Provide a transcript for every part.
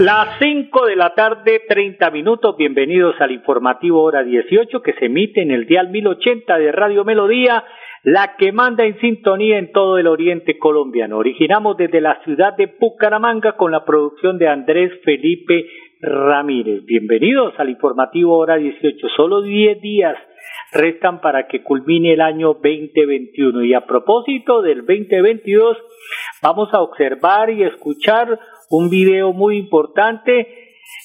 Las 5 de la tarde, 30 minutos. Bienvenidos al informativo Hora 18 que se emite en el dial 1080 de Radio Melodía, la que manda en sintonía en todo el oriente colombiano. Originamos desde la ciudad de Bucaramanga con la producción de Andrés Felipe Ramírez. Bienvenidos al informativo Hora 18. Solo 10 días restan para que culmine el año 2021. Y a propósito del 2022, vamos a observar y escuchar un video muy importante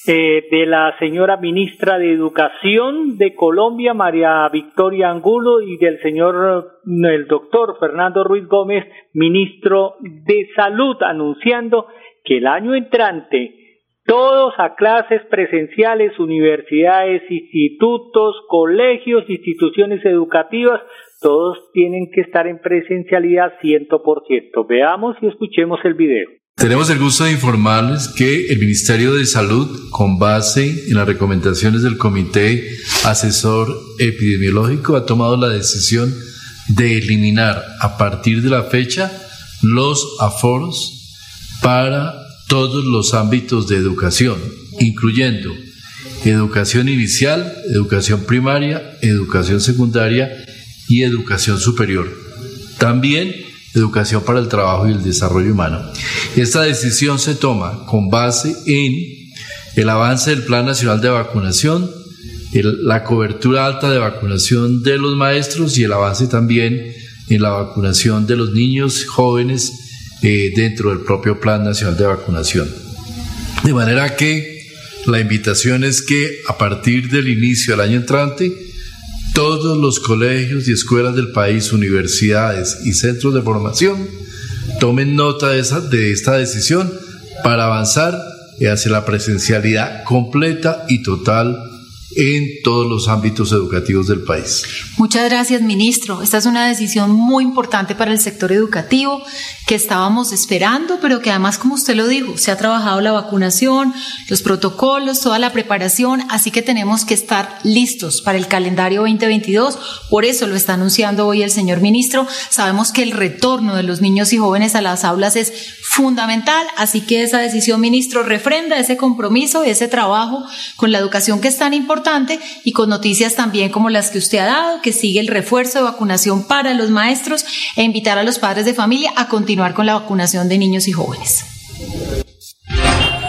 eh, de la señora ministra de Educación de Colombia, María Victoria Angulo, y del señor, el doctor Fernando Ruiz Gómez, ministro de Salud, anunciando que el año entrante todos a clases presenciales, universidades, institutos, colegios, instituciones educativas, todos tienen que estar en presencialidad 100%. Veamos y escuchemos el video. Tenemos el gusto de informarles que el Ministerio de Salud, con base en las recomendaciones del Comité Asesor Epidemiológico, ha tomado la decisión de eliminar a partir de la fecha los aforos para todos los ámbitos de educación, incluyendo educación inicial, educación primaria, educación secundaria y educación superior. También educación para el trabajo y el desarrollo humano. Esta decisión se toma con base en el avance del Plan Nacional de Vacunación, la cobertura alta de vacunación de los maestros y el avance también en la vacunación de los niños jóvenes eh, dentro del propio Plan Nacional de Vacunación. De manera que la invitación es que a partir del inicio del año entrante, todos los colegios y escuelas del país, universidades y centros de formación tomen nota de, esa, de esta decisión para avanzar hacia la presencialidad completa y total en todos los ámbitos educativos del país. Muchas gracias, ministro. Esta es una decisión muy importante para el sector educativo que estábamos esperando, pero que además, como usted lo dijo, se ha trabajado la vacunación, los protocolos, toda la preparación, así que tenemos que estar listos para el calendario 2022. Por eso lo está anunciando hoy el señor ministro. Sabemos que el retorno de los niños y jóvenes a las aulas es fundamental, así que esa decisión, ministro, refrenda ese compromiso, ese trabajo con la educación que es tan importante y con noticias también como las que usted ha dado, que sigue el refuerzo de vacunación para los maestros e invitar a los padres de familia a continuar con la vacunación de niños y jóvenes.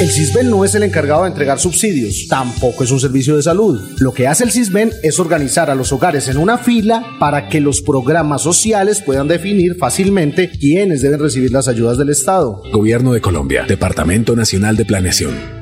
El CISBEN no es el encargado de entregar subsidios, tampoco es un servicio de salud. Lo que hace el CISBEN es organizar a los hogares en una fila para que los programas sociales puedan definir fácilmente quiénes deben recibir las ayudas del Estado. Gobierno de Colombia, Departamento Nacional de Planeación.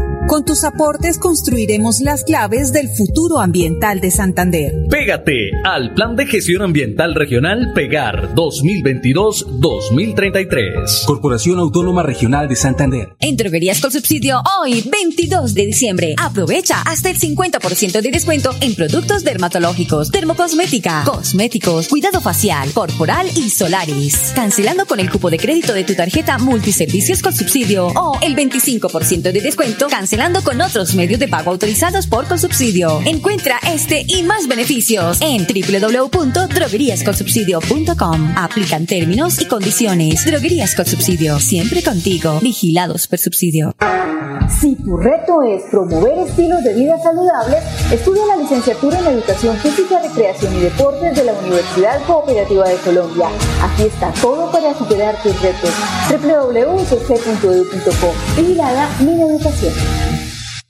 Con tus aportes construiremos las claves del futuro ambiental de Santander. Pégate al Plan de Gestión Ambiental Regional Pegar 2022-2033. Corporación Autónoma Regional de Santander. En Droguerías con Subsidio, hoy 22 de diciembre, aprovecha hasta el 50% de descuento en productos dermatológicos, dermocosmética, cosméticos, cuidado facial, corporal y solaris. Cancelando con el cupo de crédito de tu tarjeta Multiservicios con Subsidio o el 25% de descuento cancelando con otros medios de pago autorizados por Consubsidio. Encuentra este y más beneficios en www.drogueríasconsubsidio.com. Aplican términos y condiciones. Droguerías con Subsidio, siempre contigo. Vigilados por Subsidio. Si tu reto es promover estilos de vida saludables, estudia la licenciatura en Educación Física, Recreación y Deportes de la Universidad Cooperativa de Colombia. Aquí está todo para superar tus retos. www.ucc.edu.co. Vigilada mi educación.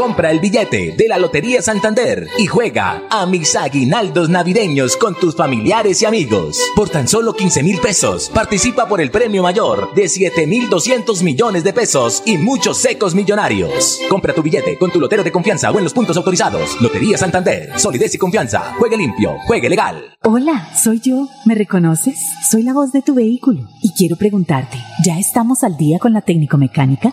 Compra el billete de la Lotería Santander y juega a mis aguinaldos navideños con tus familiares y amigos. Por tan solo 15 mil pesos, participa por el premio mayor de 7 mil 200 millones de pesos y muchos secos millonarios. Compra tu billete con tu lotero de confianza o en los puntos autorizados. Lotería Santander, solidez y confianza. Juegue limpio, juegue legal. Hola, soy yo. ¿Me reconoces? Soy la voz de tu vehículo y quiero preguntarte, ¿ya estamos al día con la técnico mecánica?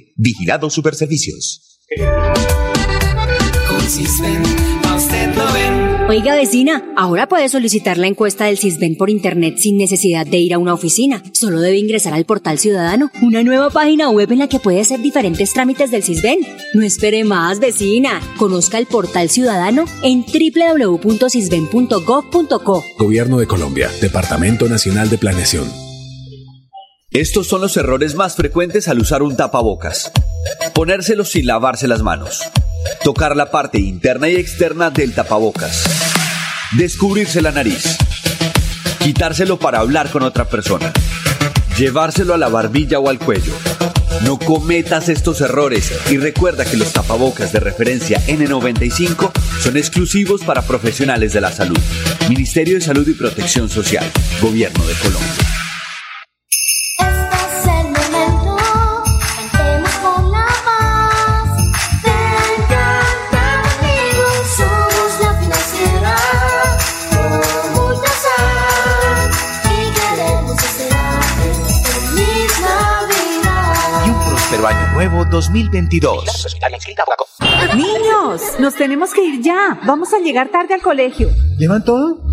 Vigilado Superservicios. Oiga vecina, ahora puede solicitar la encuesta del CISBEN por internet sin necesidad de ir a una oficina. Solo debe ingresar al portal ciudadano, una nueva página web en la que puede hacer diferentes trámites del CISBEN. No espere más, vecina. Conozca el portal ciudadano en www.cisben.gov.co. Gobierno de Colombia, Departamento Nacional de Planeación. Estos son los errores más frecuentes al usar un tapabocas. Ponérselo sin lavarse las manos. Tocar la parte interna y externa del tapabocas. Descubrirse la nariz. Quitárselo para hablar con otra persona. Llevárselo a la barbilla o al cuello. No cometas estos errores y recuerda que los tapabocas de referencia N95 son exclusivos para profesionales de la salud. Ministerio de Salud y Protección Social. Gobierno de Colombia. Año Nuevo 2022. Niños, nos tenemos que ir ya. Vamos a llegar tarde al colegio. ¿Llevan todo?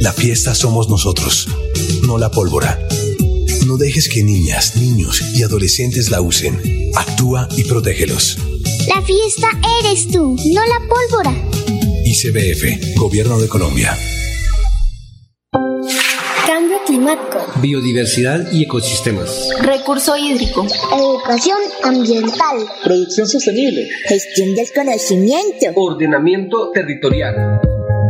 la fiesta somos nosotros, no la pólvora. No dejes que niñas, niños y adolescentes la usen. Actúa y protégelos. La fiesta eres tú, no la pólvora. ICBF, Gobierno de Colombia. Cambio climático. Biodiversidad y ecosistemas. Recurso hídrico. Educación ambiental. Producción sostenible. Gestión del conocimiento. Ordenamiento territorial.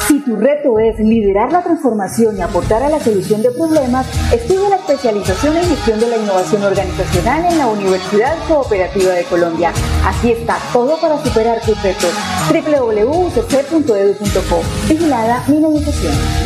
Si tu reto es liderar la transformación y aportar a la solución de problemas, estudia la especialización en gestión de la innovación organizacional en la Universidad Cooperativa de Colombia. Aquí está todo para superar tus retos. www.ucc.edu.co. Vigilada Minimización.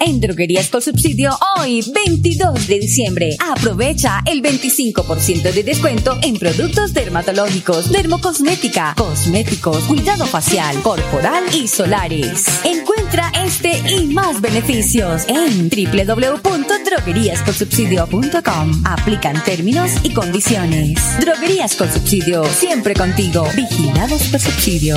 En Droguerías con Subsidio hoy, 22 de diciembre. Aprovecha el 25% de descuento en productos dermatológicos, dermocosmética, cosméticos, cuidado facial, corporal y solares. Encuentra este y más beneficios en www.drogueríasconsubsidio.com. Aplican términos y condiciones. Droguerías con Subsidio, siempre contigo. Vigilados por Subsidio.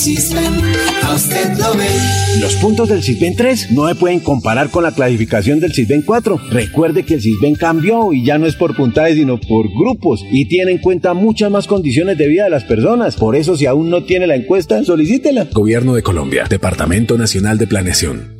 A usted lo ve. Los puntos del Sisben 3 no se pueden comparar con la clasificación del Sisben 4. Recuerde que el Sisben cambió y ya no es por puntajes sino por grupos y tiene en cuenta muchas más condiciones de vida de las personas. Por eso si aún no tiene la encuesta, solicítela. Gobierno de Colombia, Departamento Nacional de Planeación.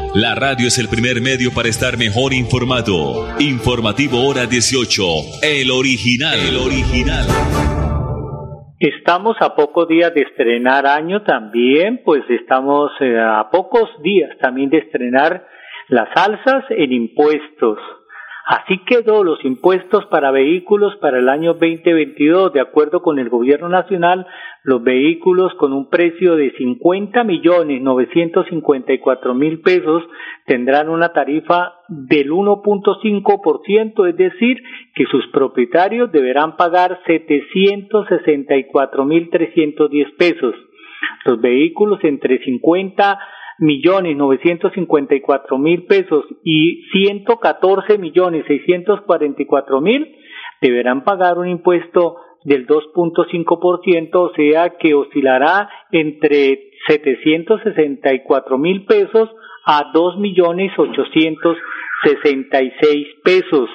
La radio es el primer medio para estar mejor informado. Informativo Hora 18. El original. El original. Estamos a pocos días de estrenar año también, pues estamos eh, a pocos días también de estrenar las alzas en impuestos. Así quedó los impuestos para vehículos para el año 2022. De acuerdo con el gobierno nacional, los vehículos con un precio de 50 millones 954 mil pesos tendrán una tarifa del 1.5%, es decir, que sus propietarios deberán pagar 764 mil 310 pesos. Los vehículos entre 50 millones novecientos cincuenta y cuatro mil pesos y ciento catorce millones seiscientos cuarenta y cuatro mil deberán pagar un impuesto del 2.5%, o sea que oscilará entre 764 mil pesos a dos millones ochocientos sesenta y seis pesos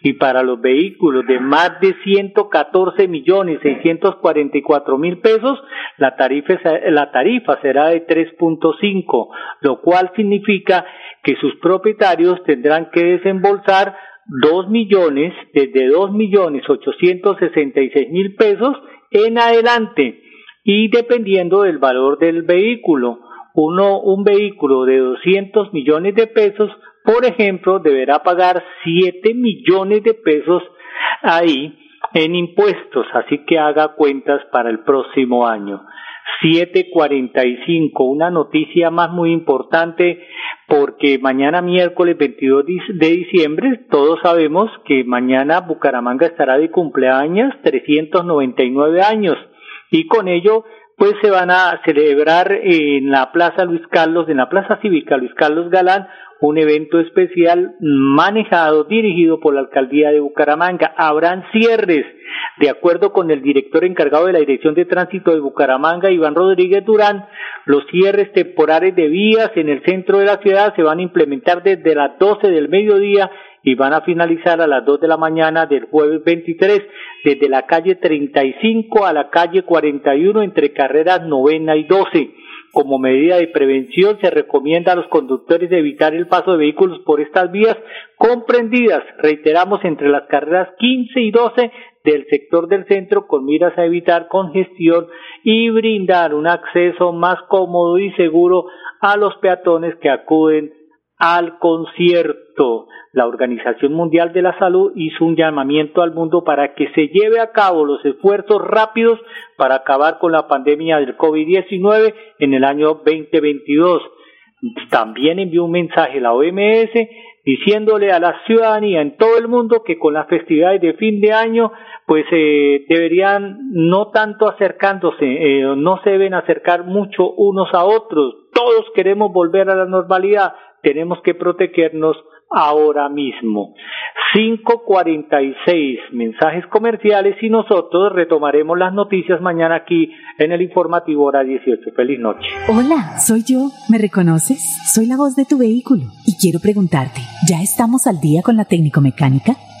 y para los vehículos de más de 114 millones 644 mil pesos, la tarifa, la tarifa será de 3.5, lo cual significa que sus propietarios tendrán que desembolsar 2 millones, desde 2 millones 866 mil pesos en adelante y dependiendo del valor del vehículo. Uno, un vehículo de 200 millones de pesos por ejemplo, deberá pagar 7 millones de pesos ahí en impuestos, así que haga cuentas para el próximo año. 745, una noticia más muy importante porque mañana miércoles 22 de diciembre todos sabemos que mañana Bucaramanga estará de cumpleaños 399 años y con ello pues se van a celebrar en la Plaza Luis Carlos, en la Plaza Cívica Luis Carlos Galán, un evento especial manejado, dirigido por la alcaldía de Bucaramanga. Habrán cierres, de acuerdo con el director encargado de la Dirección de Tránsito de Bucaramanga, Iván Rodríguez Durán, los cierres temporales de vías en el centro de la ciudad se van a implementar desde las 12 del mediodía y van a finalizar a las 2 de la mañana del jueves 23 desde la calle 35 a la calle 41 entre carreras novena y 12. Como medida de prevención se recomienda a los conductores evitar el paso de vehículos por estas vías comprendidas, reiteramos, entre las carreras 15 y 12 del sector del centro con miras a evitar congestión y brindar un acceso más cómodo y seguro a los peatones que acuden al concierto. La Organización Mundial de la Salud hizo un llamamiento al mundo para que se lleve a cabo los esfuerzos rápidos para acabar con la pandemia del COVID-19 en el año 2022. También envió un mensaje a la OMS diciéndole a la ciudadanía en todo el mundo que con las festividades de fin de año pues eh, deberían no tanto acercándose, eh, no se deben acercar mucho unos a otros. Todos queremos volver a la normalidad, tenemos que protegernos ahora mismo. 5.46 mensajes comerciales y nosotros retomaremos las noticias mañana aquí en el informativo hora 18. Feliz noche. Hola, soy yo. ¿Me reconoces? Soy la voz de tu vehículo y quiero preguntarte, ¿ya estamos al día con la técnico mecánica?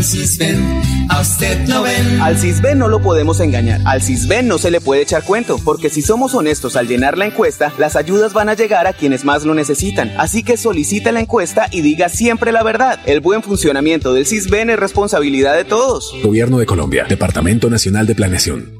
Con Cisben, a usted no ven. Al Cisben no lo podemos engañar. Al Cisben no se le puede echar cuento, porque si somos honestos al llenar la encuesta, las ayudas van a llegar a quienes más lo necesitan. Así que solicite la encuesta y diga siempre la verdad. El buen funcionamiento del Cisben es responsabilidad de todos. Gobierno de Colombia, Departamento Nacional de Planeación.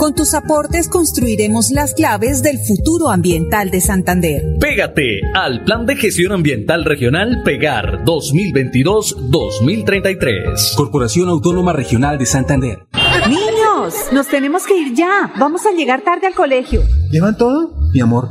Con tus aportes construiremos las claves del futuro ambiental de Santander. Pégate al Plan de Gestión Ambiental Regional Pegar 2022-2033. Corporación Autónoma Regional de Santander. Niños. Nos tenemos que ir ya. Vamos a llegar tarde al colegio. ¿Llevan todo? Mi amor,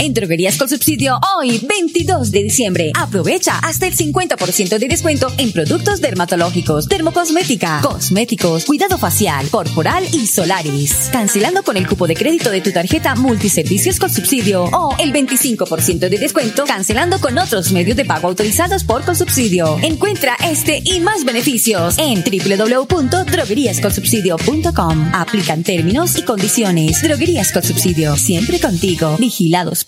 En Droguerías con Subsidio, hoy, 22 de diciembre, aprovecha hasta el 50% de descuento en productos dermatológicos, dermocosmética, cosméticos, cuidado facial, corporal y solaris. Cancelando con el cupo de crédito de tu tarjeta Multiservicios con Subsidio o el 25% de descuento cancelando con otros medios de pago autorizados por Consubsidio. Encuentra este y más beneficios en www.drogueríasconsubsidio.com. Aplican términos y condiciones. Droguerías con Subsidio, siempre contigo. Vigilados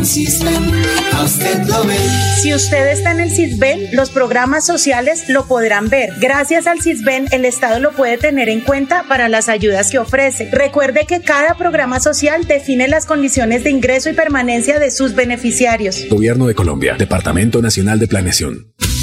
Con Cisben, a usted lo ve. Si usted está en el CISBEN, los programas sociales lo podrán ver. Gracias al CISBEN, el Estado lo puede tener en cuenta para las ayudas que ofrece. Recuerde que cada programa social define las condiciones de ingreso y permanencia de sus beneficiarios. Gobierno de Colombia, Departamento Nacional de Planeación.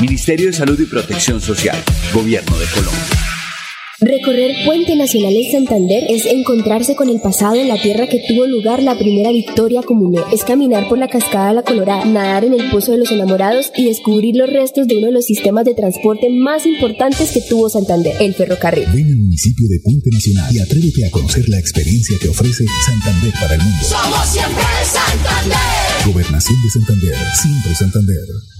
Ministerio de Salud y Protección Social. Gobierno de Colombia. Recorrer Puente Nacional en Santander es encontrarse con el pasado en la tierra que tuvo lugar la primera victoria comunera. Es caminar por la cascada La Colorada, nadar en el Pozo de los Enamorados y descubrir los restos de uno de los sistemas de transporte más importantes que tuvo Santander, el ferrocarril. Ven al municipio de Puente Nacional y atrévete a conocer la experiencia que ofrece Santander para el mundo. Somos siempre Santander. Gobernación de Santander, siempre Santander.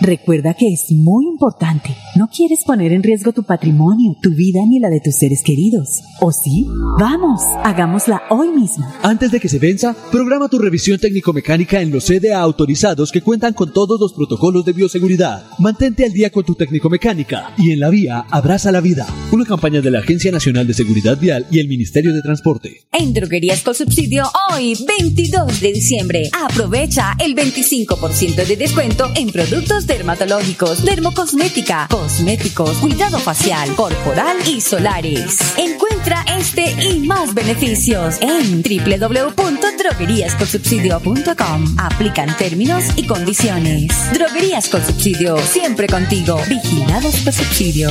Recuerda que es muy importante. No quieres poner en riesgo tu patrimonio, tu vida ni la de tus seres queridos. ¿O sí? Vamos, hagámosla hoy mismo. Antes de que se venza, programa tu revisión técnico-mecánica en los CDA autorizados que cuentan con todos los protocolos de bioseguridad. Mantente al día con tu técnico-mecánica y en la vía abraza la vida. Una campaña de la Agencia Nacional de Seguridad Vial y el Ministerio de Transporte. En Droguerías con Subsidio hoy, 22 de diciembre. Aprovecha el 25% de descuento en productos dermatológicos, dermocosmética, cosméticos, cuidado facial, corporal y solares. Encuentra este y más beneficios en www.drogueríasconsubsidio.com. Aplican términos y condiciones. Droguerías con Subsidio, siempre contigo. Vigilados por Subsidio.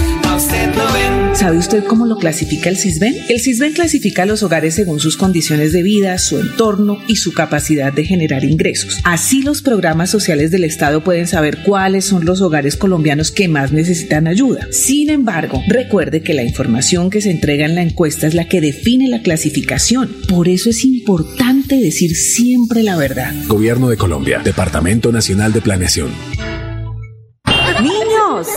¿Sabe usted cómo lo clasifica el CISBEN? El CISBEN clasifica a los hogares según sus condiciones de vida, su entorno y su capacidad de generar ingresos. Así los programas sociales del Estado pueden saber cuáles son los hogares colombianos que más necesitan ayuda. Sin embargo, recuerde que la información que se entrega en la encuesta es la que define la clasificación. Por eso es importante decir siempre la verdad. Gobierno de Colombia, Departamento Nacional de Planeación.